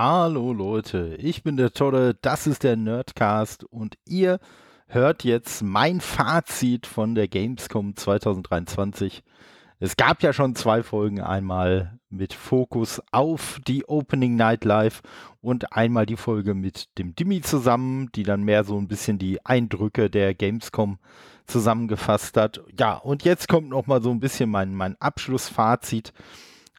Hallo Leute, ich bin der Tolle, das ist der Nerdcast und ihr hört jetzt mein Fazit von der Gamescom 2023. Es gab ja schon zwei Folgen, einmal mit Fokus auf die Opening Night Live und einmal die Folge mit dem Dimi zusammen, die dann mehr so ein bisschen die Eindrücke der Gamescom zusammengefasst hat. Ja, und jetzt kommt noch mal so ein bisschen mein, mein Abschlussfazit.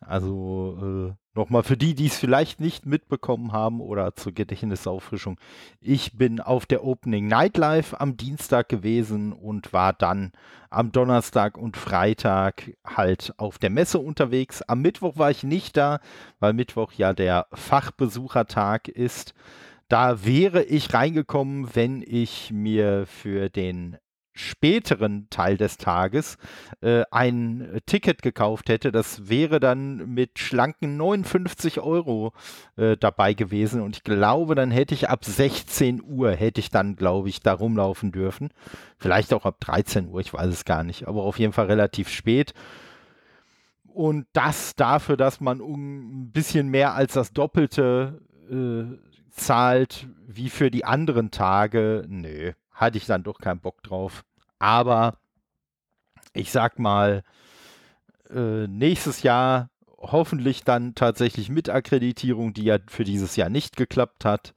Also äh, Nochmal für die, die es vielleicht nicht mitbekommen haben oder zur Gedächtnisauffrischung. Ich bin auf der Opening Nightlife am Dienstag gewesen und war dann am Donnerstag und Freitag halt auf der Messe unterwegs. Am Mittwoch war ich nicht da, weil Mittwoch ja der Fachbesuchertag ist. Da wäre ich reingekommen, wenn ich mir für den späteren Teil des Tages äh, ein Ticket gekauft hätte, das wäre dann mit schlanken 59 Euro äh, dabei gewesen und ich glaube, dann hätte ich ab 16 Uhr hätte ich dann, glaube ich, da rumlaufen dürfen. Vielleicht auch ab 13 Uhr, ich weiß es gar nicht, aber auf jeden Fall relativ spät. Und das dafür, dass man um ein bisschen mehr als das Doppelte äh, zahlt wie für die anderen Tage, nö, hatte ich dann doch keinen Bock drauf. Aber ich sag mal, äh, nächstes Jahr hoffentlich dann tatsächlich mit Akkreditierung, die ja für dieses Jahr nicht geklappt hat,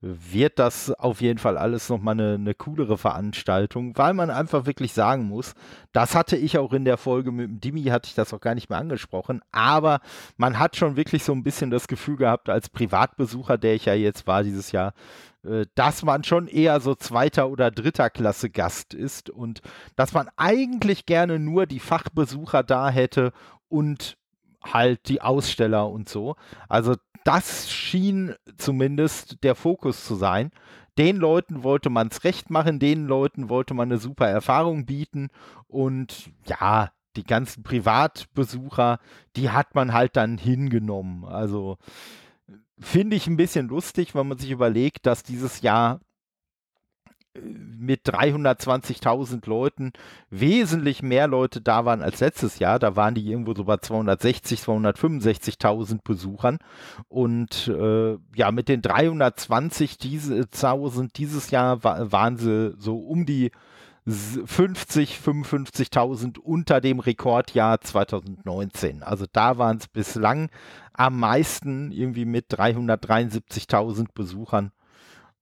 wird das auf jeden Fall alles nochmal eine, eine coolere Veranstaltung, weil man einfach wirklich sagen muss, das hatte ich auch in der Folge mit dem Dimi, hatte ich das auch gar nicht mehr angesprochen, aber man hat schon wirklich so ein bisschen das Gefühl gehabt, als Privatbesucher, der ich ja jetzt war dieses Jahr, äh, dass man schon eher so zweiter oder dritter Klasse Gast ist und dass man eigentlich gerne nur die Fachbesucher da hätte und halt die Aussteller und so. Also das schien zumindest der Fokus zu sein. Den Leuten wollte man es recht machen, den Leuten wollte man eine super Erfahrung bieten und ja, die ganzen Privatbesucher, die hat man halt dann hingenommen. Also finde ich ein bisschen lustig, wenn man sich überlegt, dass dieses Jahr mit 320.000 Leuten wesentlich mehr Leute da waren als letztes Jahr. Da waren die irgendwo so bei 260, 265.000 Besuchern. Und äh, ja, mit den 320.000 dieses Jahr war, waren sie so um die 50, 55.000 unter dem Rekordjahr 2019. Also da waren es bislang am meisten irgendwie mit 373.000 Besuchern.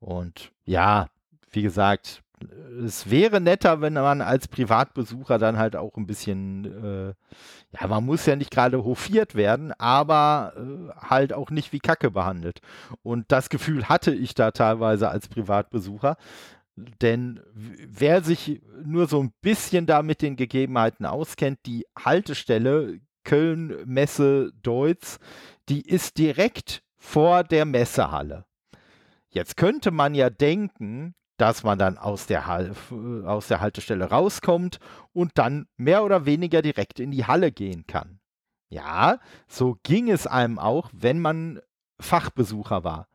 Und ja, wie gesagt, es wäre netter, wenn man als Privatbesucher dann halt auch ein bisschen, äh, ja, man muss ja nicht gerade hofiert werden, aber äh, halt auch nicht wie Kacke behandelt. Und das Gefühl hatte ich da teilweise als Privatbesucher. Denn wer sich nur so ein bisschen da mit den Gegebenheiten auskennt, die Haltestelle Köln Messe Deutz, die ist direkt vor der Messehalle. Jetzt könnte man ja denken, dass man dann aus der, aus der Haltestelle rauskommt und dann mehr oder weniger direkt in die Halle gehen kann. Ja, so ging es einem auch, wenn man Fachbesucher war.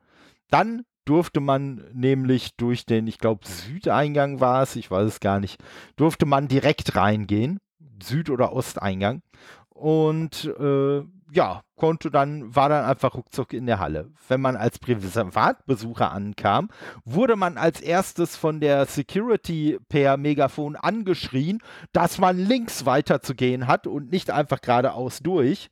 Dann durfte man nämlich durch den, ich glaube, Südeingang war es, ich weiß es gar nicht, durfte man direkt reingehen, Süd- oder Osteingang. Und äh, ja, konnte dann, war dann einfach ruckzuck in der Halle. Wenn man als Privatbesucher ankam, wurde man als erstes von der Security per Megafon angeschrien, dass man links weiterzugehen hat und nicht einfach geradeaus durch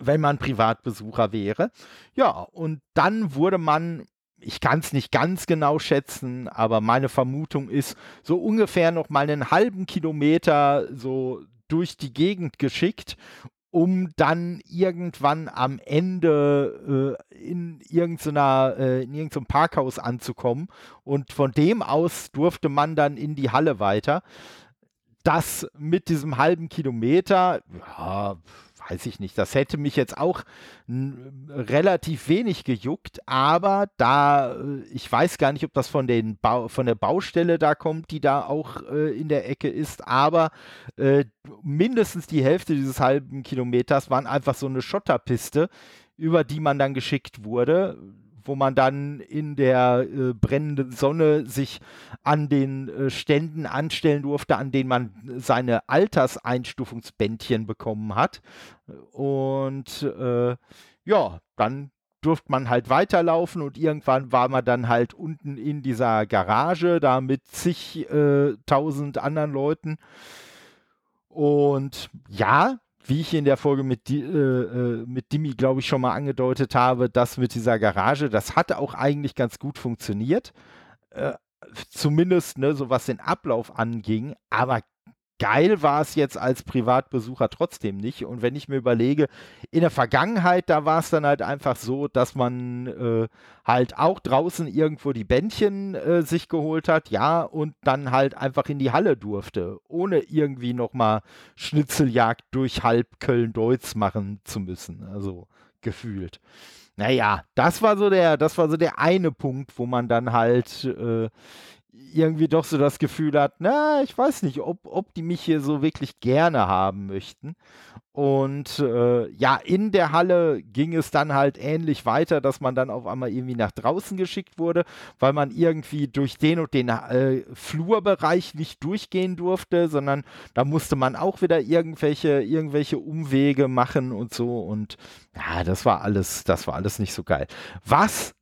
wenn man Privatbesucher wäre. Ja, und dann wurde man, ich kann es nicht ganz genau schätzen, aber meine Vermutung ist, so ungefähr noch mal einen halben Kilometer so durch die Gegend geschickt um dann irgendwann am Ende äh, in irgendeiner äh, in irgendeinem Parkhaus anzukommen und von dem aus durfte man dann in die Halle weiter. Das mit diesem halben Kilometer, ja, weiß ich nicht. Das hätte mich jetzt auch relativ wenig gejuckt, aber da, äh, ich weiß gar nicht, ob das von, den ba von der Baustelle da kommt, die da auch äh, in der Ecke ist, aber äh, mindestens die Hälfte dieses halben Kilometers waren einfach so eine Schotterpiste, über die man dann geschickt wurde wo man dann in der äh, brennenden Sonne sich an den äh, Ständen anstellen durfte, an denen man seine Alterseinstufungsbändchen bekommen hat. Und äh, ja, dann durfte man halt weiterlaufen und irgendwann war man dann halt unten in dieser Garage, da mit zigtausend äh, anderen Leuten. Und ja, wie ich in der Folge mit, äh, äh, mit Dimi, glaube ich, schon mal angedeutet habe, das mit dieser Garage, das hat auch eigentlich ganz gut funktioniert. Äh, zumindest, ne, so was den Ablauf anging, aber geil war es jetzt als Privatbesucher trotzdem nicht. Und wenn ich mir überlege, in der Vergangenheit, da war es dann halt einfach so, dass man äh, halt auch draußen irgendwo die Bändchen äh, sich geholt hat, ja, und dann halt einfach in die Halle durfte, ohne irgendwie nochmal Schnitzeljagd durch halb Köln-Deutz machen zu müssen. Also gefühlt. Naja, das war so der, das war so der eine Punkt, wo man dann halt äh, irgendwie doch so das Gefühl hat, na, ich weiß nicht, ob, ob die mich hier so wirklich gerne haben möchten. Und äh, ja, in der Halle ging es dann halt ähnlich weiter, dass man dann auf einmal irgendwie nach draußen geschickt wurde, weil man irgendwie durch den und den äh, Flurbereich nicht durchgehen durfte, sondern da musste man auch wieder irgendwelche, irgendwelche Umwege machen und so. Und ja, das war alles, das war alles nicht so geil. Was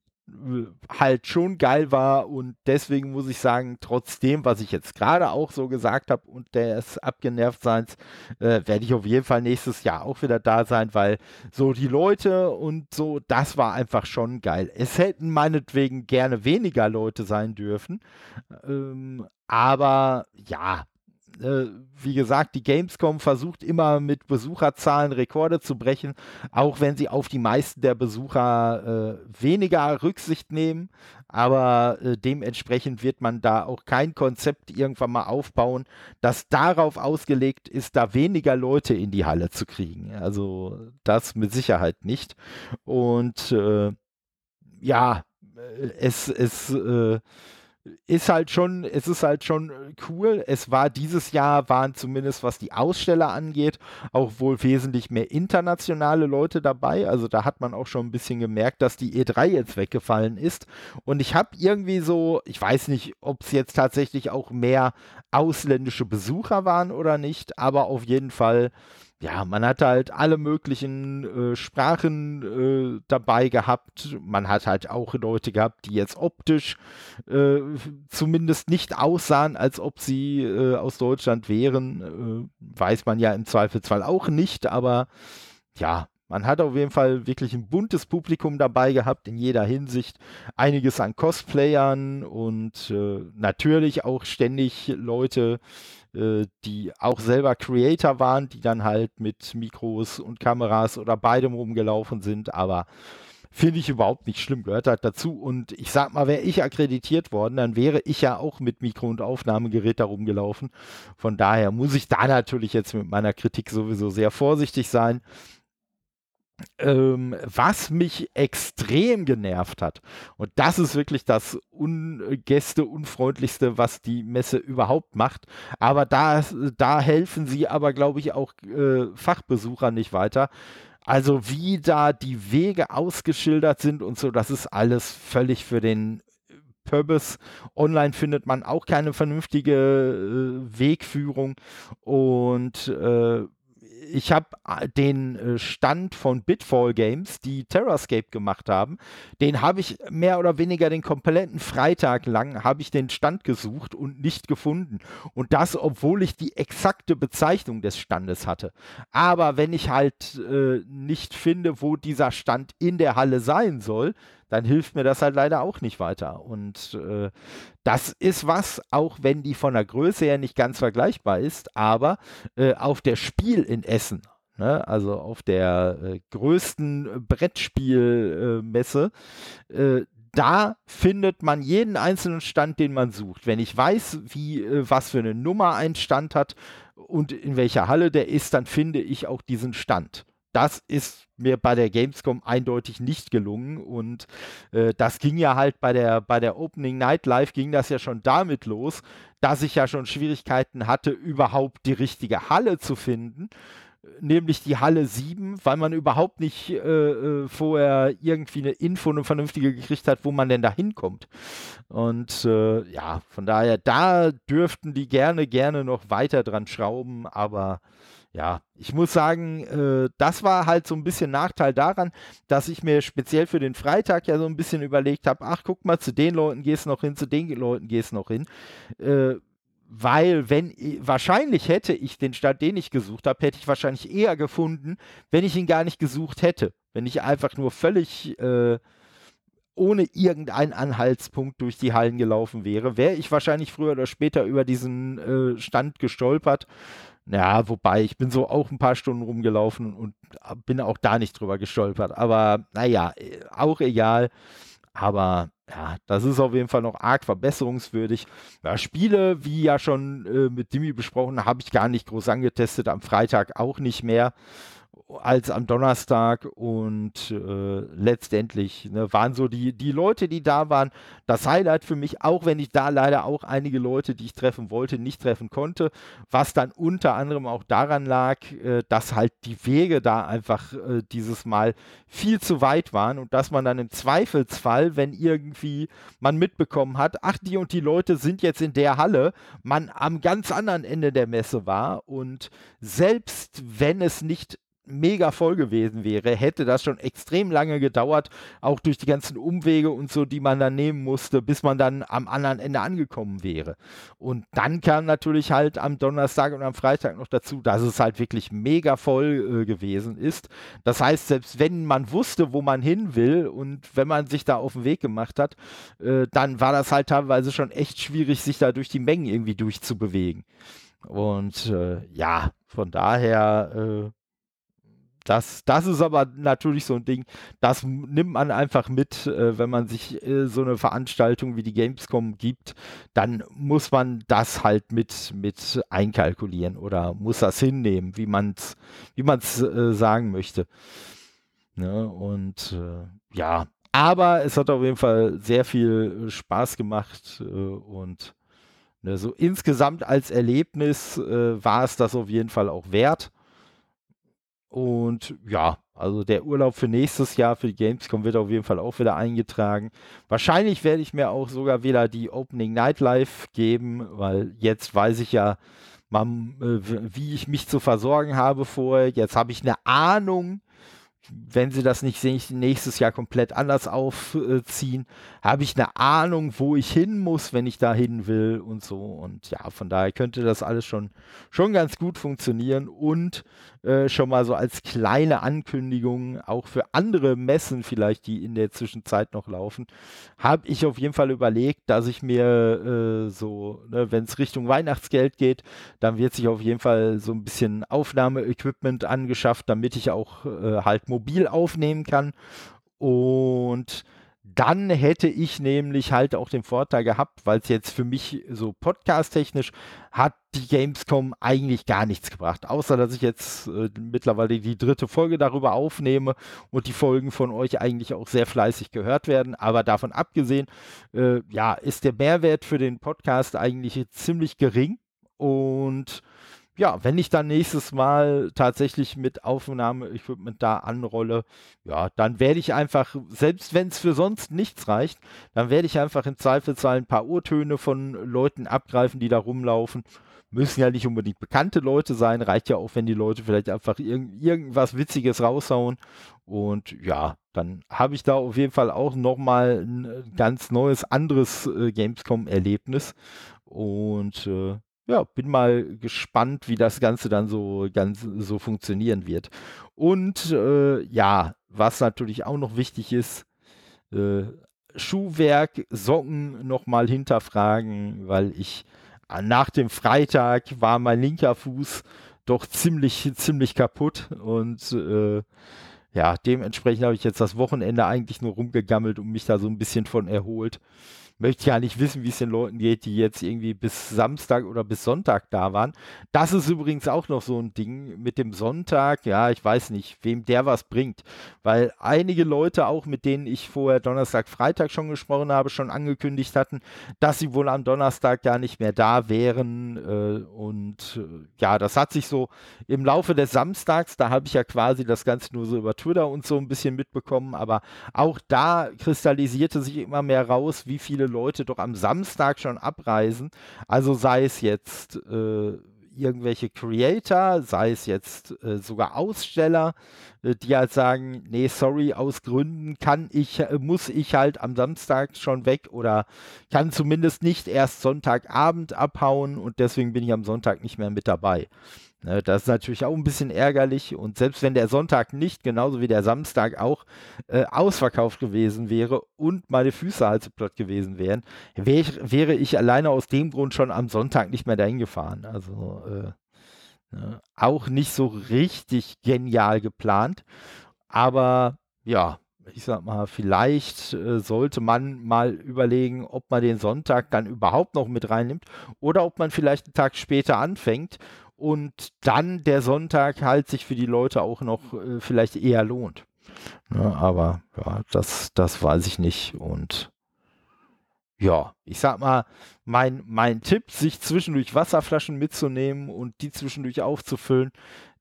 halt schon geil war und deswegen muss ich sagen, trotzdem, was ich jetzt gerade auch so gesagt habe und des Abgenervtseins, äh, werde ich auf jeden Fall nächstes Jahr auch wieder da sein, weil so die Leute und so, das war einfach schon geil. Es hätten meinetwegen gerne weniger Leute sein dürfen, ähm, aber ja, äh, wie gesagt, die Gamescom versucht immer mit Besucherzahlen Rekorde zu brechen, auch wenn sie auf die meisten der Besucher äh, weniger Rücksicht nehmen. Aber äh, dementsprechend wird man da auch kein Konzept irgendwann mal aufbauen, das darauf ausgelegt ist, da weniger Leute in die Halle zu kriegen. Also das mit Sicherheit nicht. Und äh, ja, äh, es, es äh, ist halt schon, es ist halt schon äh, cool. Es war dieses Jahr, waren zumindest was die Aussteller angeht, auch wohl wesentlich mehr internationale Leute dabei. Also da hat man auch schon ein bisschen gemerkt, dass die E3 jetzt weggefallen ist. Und ich habe irgendwie so, ich weiß nicht, ob es jetzt tatsächlich auch mehr ausländische Besucher waren oder nicht, aber auf jeden Fall ja, man hat halt alle möglichen äh, Sprachen äh, dabei gehabt. Man hat halt auch Leute gehabt, die jetzt optisch äh, zumindest nicht aussahen, als ob sie äh, aus Deutschland wären. Äh, weiß man ja im Zweifelsfall auch nicht, aber ja, man hat auf jeden Fall wirklich ein buntes Publikum dabei gehabt in jeder Hinsicht. Einiges an Cosplayern und äh, natürlich auch ständig Leute, die auch selber Creator waren, die dann halt mit Mikros und Kameras oder beidem rumgelaufen sind, aber finde ich überhaupt nicht schlimm, gehört halt dazu. Und ich sag mal, wäre ich akkreditiert worden, dann wäre ich ja auch mit Mikro- und Aufnahmegerät da rumgelaufen. Von daher muss ich da natürlich jetzt mit meiner Kritik sowieso sehr vorsichtig sein. Ähm, was mich extrem genervt hat, und das ist wirklich das un Gäste-unfreundlichste, was die Messe überhaupt macht, aber da, da helfen sie aber, glaube ich, auch äh, Fachbesucher nicht weiter. Also wie da die Wege ausgeschildert sind und so, das ist alles völlig für den Purpose. Online findet man auch keine vernünftige äh, Wegführung und äh, ich habe äh, den äh, Stand von Bitfall Games, die Terrascape gemacht haben, den habe ich mehr oder weniger den kompletten Freitag lang habe ich den Stand gesucht und nicht gefunden. Und das, obwohl ich die exakte Bezeichnung des Standes hatte. Aber wenn ich halt äh, nicht finde, wo dieser Stand in der Halle sein soll, dann hilft mir das halt leider auch nicht weiter. Und äh, das ist was, auch wenn die von der Größe her nicht ganz vergleichbar ist, aber äh, auf der Spiel in Essen, ne, also auf der äh, größten Brettspielmesse, äh, da findet man jeden einzelnen Stand, den man sucht. Wenn ich weiß, wie, äh, was für eine Nummer ein Stand hat und in welcher Halle der ist, dann finde ich auch diesen Stand das ist mir bei der Gamescom eindeutig nicht gelungen. Und äh, das ging ja halt bei der, bei der Opening Night Live, ging das ja schon damit los, dass ich ja schon Schwierigkeiten hatte, überhaupt die richtige Halle zu finden. nämlich die Halle 7, weil man überhaupt nicht äh, äh, vorher irgendwie eine Info, eine vernünftige gekriegt hat, wo man denn da hinkommt. Und äh, ja, von daher, da dürften die gerne, gerne noch weiter dran schrauben, aber ja, ich muss sagen, äh, das war halt so ein bisschen Nachteil daran, dass ich mir speziell für den Freitag ja so ein bisschen überlegt habe, ach, guck mal, zu den Leuten gehst du noch hin, zu den Leuten gehst du noch hin. Äh, weil wenn wahrscheinlich hätte ich den Stand, den ich gesucht habe, hätte ich wahrscheinlich eher gefunden, wenn ich ihn gar nicht gesucht hätte. Wenn ich einfach nur völlig äh, ohne irgendeinen Anhaltspunkt durch die Hallen gelaufen wäre, wäre ich wahrscheinlich früher oder später über diesen äh, Stand gestolpert. Ja, wobei ich bin so auch ein paar Stunden rumgelaufen und bin auch da nicht drüber gestolpert. Aber naja, äh, auch egal. Aber ja, das ist auf jeden Fall noch arg verbesserungswürdig. Ja, Spiele, wie ja schon äh, mit Dimi besprochen, habe ich gar nicht groß angetestet. Am Freitag auch nicht mehr als am Donnerstag und äh, letztendlich ne, waren so die, die Leute, die da waren, das Highlight für mich, auch wenn ich da leider auch einige Leute, die ich treffen wollte, nicht treffen konnte, was dann unter anderem auch daran lag, äh, dass halt die Wege da einfach äh, dieses Mal viel zu weit waren und dass man dann im Zweifelsfall, wenn irgendwie man mitbekommen hat, ach, die und die Leute sind jetzt in der Halle, man am ganz anderen Ende der Messe war und selbst wenn es nicht mega voll gewesen wäre, hätte das schon extrem lange gedauert, auch durch die ganzen Umwege und so, die man dann nehmen musste, bis man dann am anderen Ende angekommen wäre. Und dann kam natürlich halt am Donnerstag und am Freitag noch dazu, dass es halt wirklich mega voll äh, gewesen ist. Das heißt, selbst wenn man wusste, wo man hin will und wenn man sich da auf den Weg gemacht hat, äh, dann war das halt teilweise schon echt schwierig, sich da durch die Mengen irgendwie durchzubewegen. Und äh, ja, von daher äh, das, das ist aber natürlich so ein Ding, das nimmt man einfach mit, äh, wenn man sich äh, so eine Veranstaltung wie die Gamescom gibt, dann muss man das halt mit, mit einkalkulieren oder muss das hinnehmen, wie man es wie man's, äh, sagen möchte. Ne? Und äh, ja, aber es hat auf jeden Fall sehr viel Spaß gemacht äh, und ne, so insgesamt als Erlebnis äh, war es das auf jeden Fall auch wert. Und ja, also der Urlaub für nächstes Jahr für die Gamescom wird auf jeden Fall auch wieder eingetragen. Wahrscheinlich werde ich mir auch sogar wieder die Opening Night Live geben, weil jetzt weiß ich ja, man, äh, wie ich mich zu versorgen habe vorher. Jetzt habe ich eine Ahnung, wenn sie das nicht nächstes Jahr komplett anders aufziehen, habe ich eine Ahnung, wo ich hin muss, wenn ich da hin will und so. Und ja, von daher könnte das alles schon, schon ganz gut funktionieren. Und äh, schon mal so als kleine Ankündigung, auch für andere Messen vielleicht, die in der Zwischenzeit noch laufen, habe ich auf jeden Fall überlegt, dass ich mir äh, so, ne, wenn es Richtung Weihnachtsgeld geht, dann wird sich auf jeden Fall so ein bisschen Aufnahmeequipment angeschafft, damit ich auch äh, halt mobil aufnehmen kann. Und dann hätte ich nämlich halt auch den Vorteil gehabt, weil es jetzt für mich so podcast-technisch hat die Gamescom eigentlich gar nichts gebracht, außer dass ich jetzt äh, mittlerweile die dritte Folge darüber aufnehme und die Folgen von euch eigentlich auch sehr fleißig gehört werden. Aber davon abgesehen, äh, ja, ist der Mehrwert für den Podcast eigentlich ziemlich gering und ja, wenn ich dann nächstes Mal tatsächlich mit Aufnahme-Equipment da anrolle, ja, dann werde ich einfach, selbst wenn es für sonst nichts reicht, dann werde ich einfach im Zweifelsfall ein paar Urtöne von Leuten abgreifen, die da rumlaufen. Müssen ja nicht unbedingt bekannte Leute sein, reicht ja auch, wenn die Leute vielleicht einfach irg irgendwas Witziges raushauen. Und ja, dann habe ich da auf jeden Fall auch nochmal ein ganz neues, anderes äh, Gamescom-Erlebnis. Und äh, ja, bin mal gespannt, wie das Ganze dann so ganz so funktionieren wird. Und äh, ja, was natürlich auch noch wichtig ist, äh, Schuhwerk, Socken nochmal hinterfragen, weil ich nach dem Freitag war mein linker Fuß doch ziemlich, ziemlich kaputt und äh, ja, dementsprechend habe ich jetzt das Wochenende eigentlich nur rumgegammelt und mich da so ein bisschen von erholt. Möchte ja nicht wissen, wie es den Leuten geht, die jetzt irgendwie bis Samstag oder bis Sonntag da waren. Das ist übrigens auch noch so ein Ding mit dem Sonntag. Ja, ich weiß nicht, wem der was bringt, weil einige Leute, auch mit denen ich vorher Donnerstag, Freitag schon gesprochen habe, schon angekündigt hatten, dass sie wohl am Donnerstag gar nicht mehr da wären. Äh, und äh, ja, das hat sich so im Laufe des Samstags, da habe ich ja quasi das Ganze nur so über Twitter und so ein bisschen mitbekommen, aber auch da kristallisierte sich immer mehr raus, wie viele Leute doch am Samstag schon abreisen. Also sei es jetzt äh, irgendwelche Creator, sei es jetzt äh, sogar Aussteller, äh, die halt sagen, nee, sorry, aus Gründen kann ich, äh, muss ich halt am Samstag schon weg oder kann zumindest nicht erst Sonntagabend abhauen und deswegen bin ich am Sonntag nicht mehr mit dabei. Ne, das ist natürlich auch ein bisschen ärgerlich und selbst wenn der Sonntag nicht, genauso wie der Samstag auch, äh, ausverkauft gewesen wäre und meine Füße halt so platt gewesen wären, wär ich, wäre ich alleine aus dem Grund schon am Sonntag nicht mehr dahin gefahren. Also äh, ne, auch nicht so richtig genial geplant, aber ja, ich sag mal, vielleicht äh, sollte man mal überlegen, ob man den Sonntag dann überhaupt noch mit reinnimmt oder ob man vielleicht einen Tag später anfängt und dann der Sonntag halt sich für die Leute auch noch äh, vielleicht eher lohnt. Ja, aber ja, das, das weiß ich nicht. Und ja, ich sag mal, mein, mein Tipp, sich zwischendurch Wasserflaschen mitzunehmen und die zwischendurch aufzufüllen,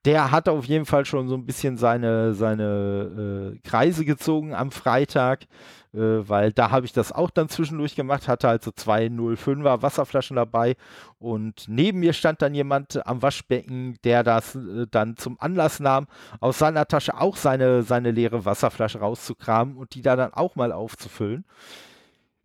der hat auf jeden Fall schon so ein bisschen seine, seine äh, Kreise gezogen am Freitag, weil da habe ich das auch dann zwischendurch gemacht, hatte halt so zwei 05er Wasserflaschen dabei und neben mir stand dann jemand am Waschbecken, der das äh, dann zum Anlass nahm, aus seiner Tasche auch seine, seine leere Wasserflasche rauszukramen und die da dann auch mal aufzufüllen.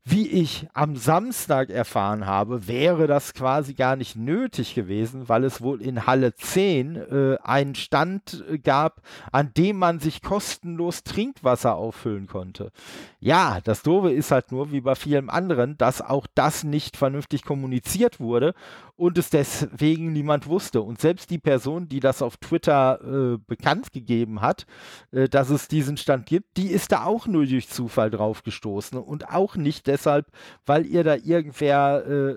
Wie ich am Samstag erfahren habe, wäre das quasi gar nicht nötig gewesen, weil es wohl in Halle 10 äh, einen Stand äh, gab, an dem man sich kostenlos Trinkwasser auffüllen konnte. Ja, das Doofe ist halt nur, wie bei vielen anderen, dass auch das nicht vernünftig kommuniziert wurde und es deswegen niemand wusste. Und selbst die Person, die das auf Twitter äh, bekannt gegeben hat, äh, dass es diesen Stand gibt, die ist da auch nur durch Zufall drauf gestoßen und auch nicht deshalb, weil ihr da irgendwer äh,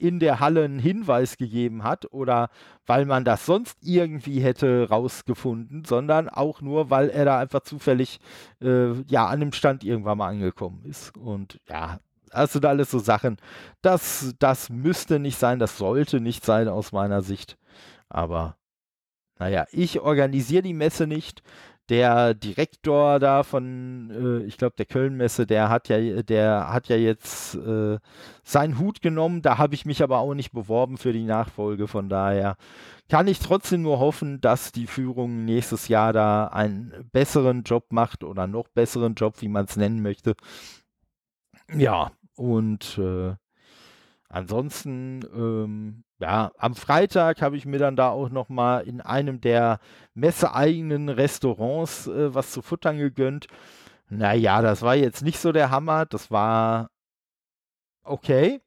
in der Halle einen Hinweis gegeben hat oder weil man das sonst irgendwie hätte rausgefunden, sondern auch nur, weil er da einfach zufällig äh, ja an dem Stand irgendwann mal angekommen ist. Und ja, das sind alles so Sachen. Das, das müsste nicht sein, das sollte nicht sein aus meiner Sicht. Aber naja, ich organisiere die Messe nicht der Direktor da von, äh, ich glaube, der Köln-Messe, der hat ja, der hat ja jetzt äh, seinen Hut genommen. Da habe ich mich aber auch nicht beworben für die Nachfolge. Von daher kann ich trotzdem nur hoffen, dass die Führung nächstes Jahr da einen besseren Job macht oder noch besseren Job, wie man es nennen möchte. Ja, und äh, ansonsten ähm, ja, am Freitag habe ich mir dann da auch noch mal in einem der messeeigenen Restaurants äh, was zu futtern gegönnt. Naja, das war jetzt nicht so der Hammer. Das war okay.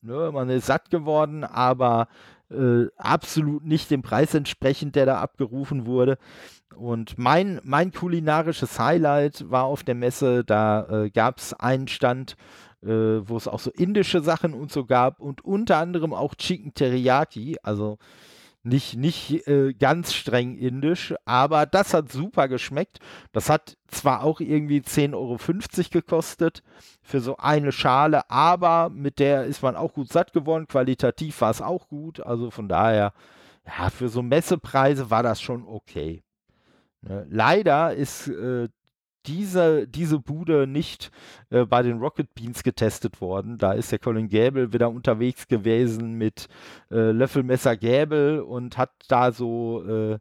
Ne, man ist satt geworden, aber äh, absolut nicht dem Preis entsprechend, der da abgerufen wurde. Und mein, mein kulinarisches Highlight war auf der Messe, da äh, gab es einen Stand, äh, wo es auch so indische Sachen und so gab und unter anderem auch Chicken Teriyaki, also nicht, nicht äh, ganz streng indisch, aber das hat super geschmeckt. Das hat zwar auch irgendwie 10,50 Euro gekostet für so eine Schale, aber mit der ist man auch gut satt geworden. Qualitativ war es auch gut. Also von daher, ja, für so Messepreise war das schon okay. Ne? Leider ist äh, diese, diese Bude nicht äh, bei den Rocket Beans getestet worden. Da ist der Colin Gable wieder unterwegs gewesen mit äh, Löffelmesser Gäbel und hat da so äh,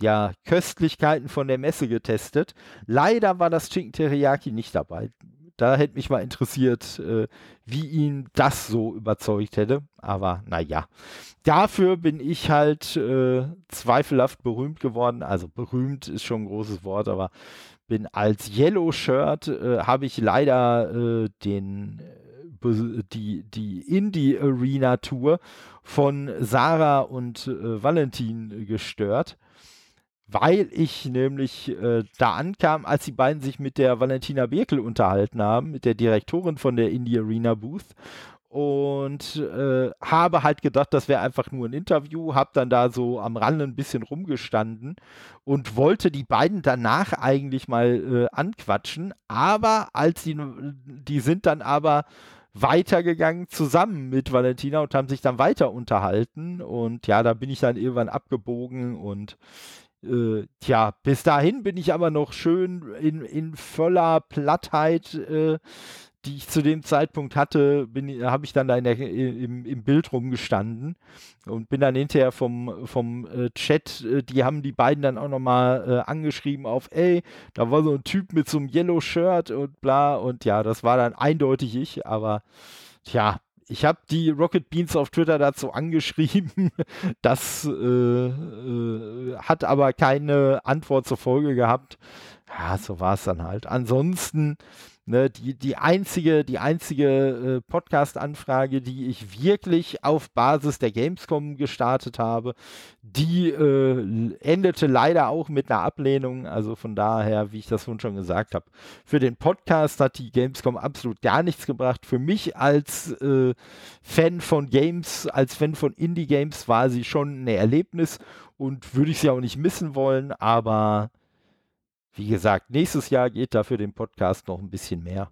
ja, Köstlichkeiten von der Messe getestet. Leider war das Chicken Teriyaki nicht dabei. Da hätte mich mal interessiert, äh, wie ihn das so überzeugt hätte. Aber naja, dafür bin ich halt äh, zweifelhaft berühmt geworden. Also berühmt ist schon ein großes Wort, aber bin als Yellow Shirt, äh, habe ich leider äh, den äh, die, die Indie Arena Tour von Sarah und äh, Valentin gestört. weil ich nämlich äh, da ankam, als die beiden sich mit der Valentina Birkel unterhalten haben, mit der Direktorin von der Indie Arena Booth und äh, habe halt gedacht, das wäre einfach nur ein Interview, habe dann da so am Rande ein bisschen rumgestanden und wollte die beiden danach eigentlich mal äh, anquatschen, aber als die, die sind dann aber weitergegangen zusammen mit Valentina und haben sich dann weiter unterhalten. Und ja, da bin ich dann irgendwann abgebogen und äh, tja, bis dahin bin ich aber noch schön in, in voller Plattheit äh, die ich zu dem Zeitpunkt hatte, habe ich dann da der, im, im, Bild rumgestanden und bin dann hinterher vom, vom äh, Chat, äh, die haben die beiden dann auch nochmal äh, angeschrieben auf, ey, da war so ein Typ mit so einem Yellow Shirt und bla und ja, das war dann eindeutig ich, aber tja, ich habe die Rocket Beans auf Twitter dazu angeschrieben. Das äh, äh, hat aber keine Antwort zur Folge gehabt. Ja, so war es dann halt. Ansonsten Ne, die, die einzige, die einzige äh, Podcast-Anfrage, die ich wirklich auf Basis der Gamescom gestartet habe, die äh, endete leider auch mit einer Ablehnung. Also von daher, wie ich das schon gesagt habe, für den Podcast hat die Gamescom absolut gar nichts gebracht. Für mich als äh, Fan von Games, als Fan von Indie-Games war sie schon ein Erlebnis und würde ich sie auch nicht missen wollen, aber wie gesagt, nächstes Jahr geht da für den Podcast noch ein bisschen mehr.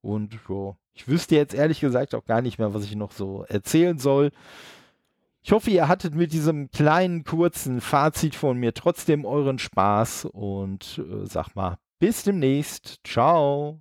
Und jo, ich wüsste jetzt ehrlich gesagt auch gar nicht mehr, was ich noch so erzählen soll. Ich hoffe, ihr hattet mit diesem kleinen, kurzen Fazit von mir trotzdem euren Spaß und äh, sag mal, bis demnächst. Ciao.